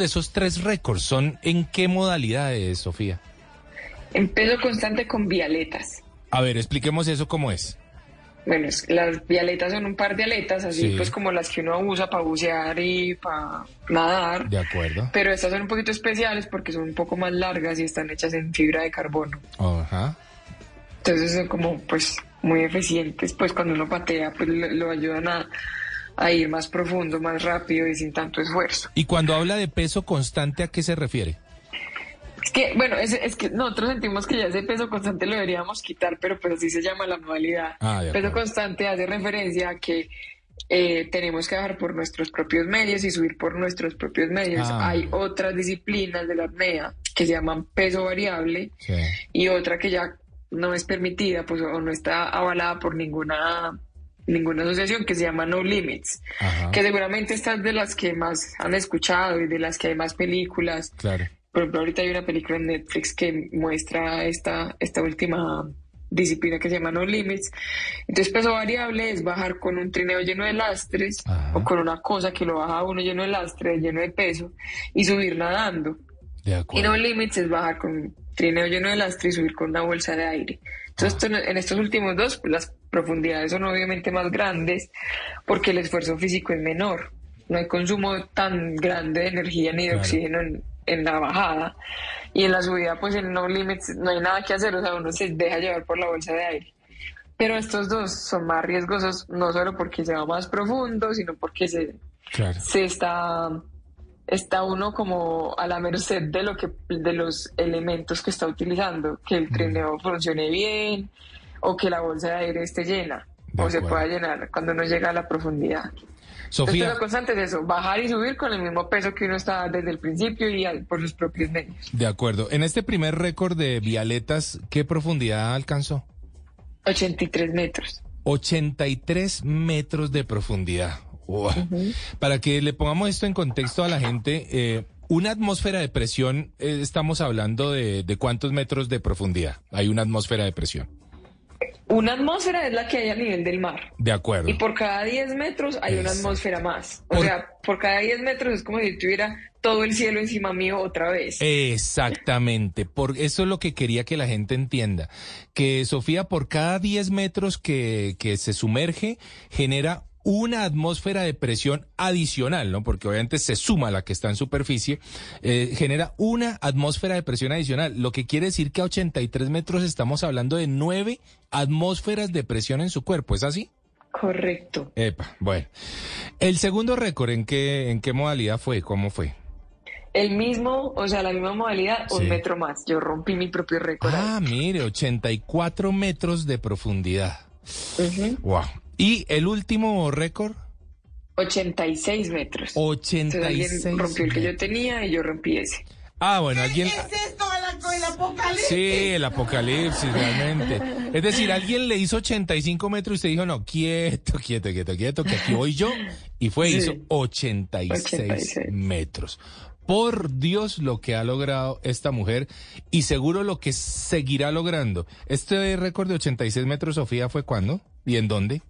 de esos tres récords son en qué modalidades, Sofía? En peso constante con vialetas. A ver, expliquemos eso cómo es. Bueno, las vialetas son un par de aletas, así pues como las que uno usa para bucear y para nadar. De acuerdo. Pero estas son un poquito especiales porque son un poco más largas y están hechas en fibra de carbono. Ajá. Entonces son como pues muy eficientes, pues cuando uno patea pues lo, ayudan a, a ir más profundo, más rápido y sin tanto esfuerzo. Y cuando habla de peso constante, ¿a qué se refiere? Es que, bueno, es, es, que nosotros sentimos que ya ese peso constante lo deberíamos quitar, pero pues así se llama la modalidad. Ah, peso constante hace referencia a que eh, tenemos que bajar por nuestros propios medios y subir por nuestros propios medios. Ah. Hay otras disciplinas de la apnea que se llaman peso variable y otra que ya no es permitida pues o no está avalada por ninguna ninguna asociación que se llama No Limits, que seguramente estas de las que más han escuchado y de las que hay más películas. Claro. Por ejemplo, ahorita hay una película en Netflix que muestra esta, esta última disciplina que se llama No Limits. Entonces, peso variable es bajar con un trineo lleno de lastres o con una cosa que lo baja uno lleno de lastres, lleno de peso, y subir nadando. y No Limits es bajar con un trineo lleno de lastres y subir con una bolsa de aire. Entonces, en estos últimos dos, pues, las profundidades son obviamente más grandes porque el esfuerzo físico es menor. No hay consumo tan grande de energía ni de oxígeno en, en la bajada y en la subida pues en no limits no hay nada que hacer, o sea, uno se deja llevar por la bolsa de aire. Pero estos dos son más riesgosos no solo porque se va más profundo, sino porque se, se está está uno como a la merced de lo que de los elementos que está utilizando, que el trineo funcione bien o que la bolsa de aire esté llena o se pueda llenar cuando uno llega a la profundidad. Sofía. lo constante es eso, bajar y subir con el mismo peso que uno está desde el principio y por sus propios medios. De acuerdo. En este primer récord de Vialetas, ¿qué profundidad alcanzó? 83 metros. 83 metros de profundidad. Para que le pongamos esto en contexto a la gente, eh, una atmósfera de presión, eh, estamos hablando de, de cuántos metros de profundidad. Hay una atmósfera de presión. Una atmósfera es la que hay a nivel del mar. De acuerdo. Y por cada 10 metros hay una atmósfera más. O sea, por cada 10 metros es como si tuviera todo el cielo encima mío otra vez. Exactamente. Por eso es lo que quería que la gente entienda. Que Sofía, por cada 10 metros que, que se sumerge, genera una atmósfera de presión adicional, ¿no? Porque obviamente se suma la que está en superficie, eh, genera una atmósfera de presión adicional, lo que quiere decir que a 83 metros estamos hablando de nueve atmósferas de presión en su cuerpo, ¿es así? Correcto. Epa, bueno. El segundo récord, ¿en qué, en qué modalidad fue? ¿Cómo fue? El mismo, o sea, la misma modalidad, un metro más. Yo rompí mi propio récord. Ah, mire, 84 metros de profundidad. Wow. ¿Y el último récord? 86 metros. 86 alguien rompió el que yo tenía y yo rompí ese. Ah, bueno, alguien... ¿Qué es esto, el, apocalipsis? Sí, el apocalipsis, realmente. Es decir, alguien le hizo 85 metros y usted dijo, no, quieto, quieto, quieto, quieto, que aquí voy yo. Y fue, hizo 86, metros. Por Dios lo que ha logrado esta mujer y seguro lo que seguirá logrando. Este récord de 86 metros, Sofía, ¿fue cuándo? ¿Y en dónde?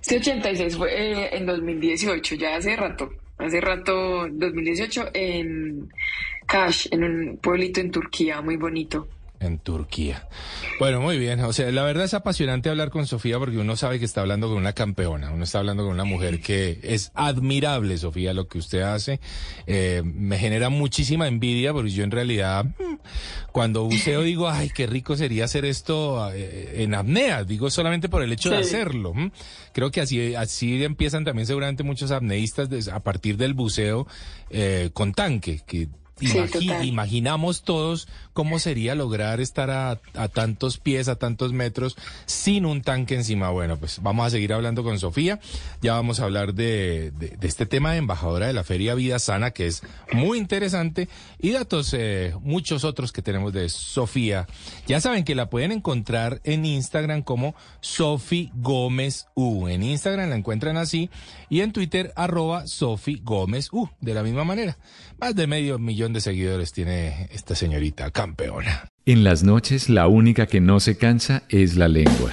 Este 86 fue eh, en 2018, ya hace rato, hace rato, 2018, en Kash, en un pueblito en Turquía, muy bonito en Turquía. Bueno, muy bien. O sea, la verdad es apasionante hablar con Sofía porque uno sabe que está hablando con una campeona, uno está hablando con una mujer que es admirable, Sofía, lo que usted hace. Eh, me genera muchísima envidia porque yo en realidad, mm, cuando buceo digo, ay, qué rico sería hacer esto eh, en apnea, digo solamente por el hecho de hacerlo. Creo que así, así empiezan también seguramente muchos apneístas a partir del buceo eh, con tanque, que imaginamos todos cómo sería lograr estar a, tantos pies, a tantos metros, sin un tanque encima. Bueno, pues vamos a seguir hablando con Sofía. Ya vamos a hablar de, este tema de embajadora de la Feria Vida Sana, que es muy interesante, y datos, eh, muchos otros que tenemos de Sofía. Ya saben que la pueden encontrar en Instagram como Sofi Gómez U. En Instagram la encuentran así, y en Twitter arroba Sofi Gómez U. De la misma manera. Más de medio millón de seguidores tiene esta señorita campeona. En las noches la única que no se cansa es la lengua.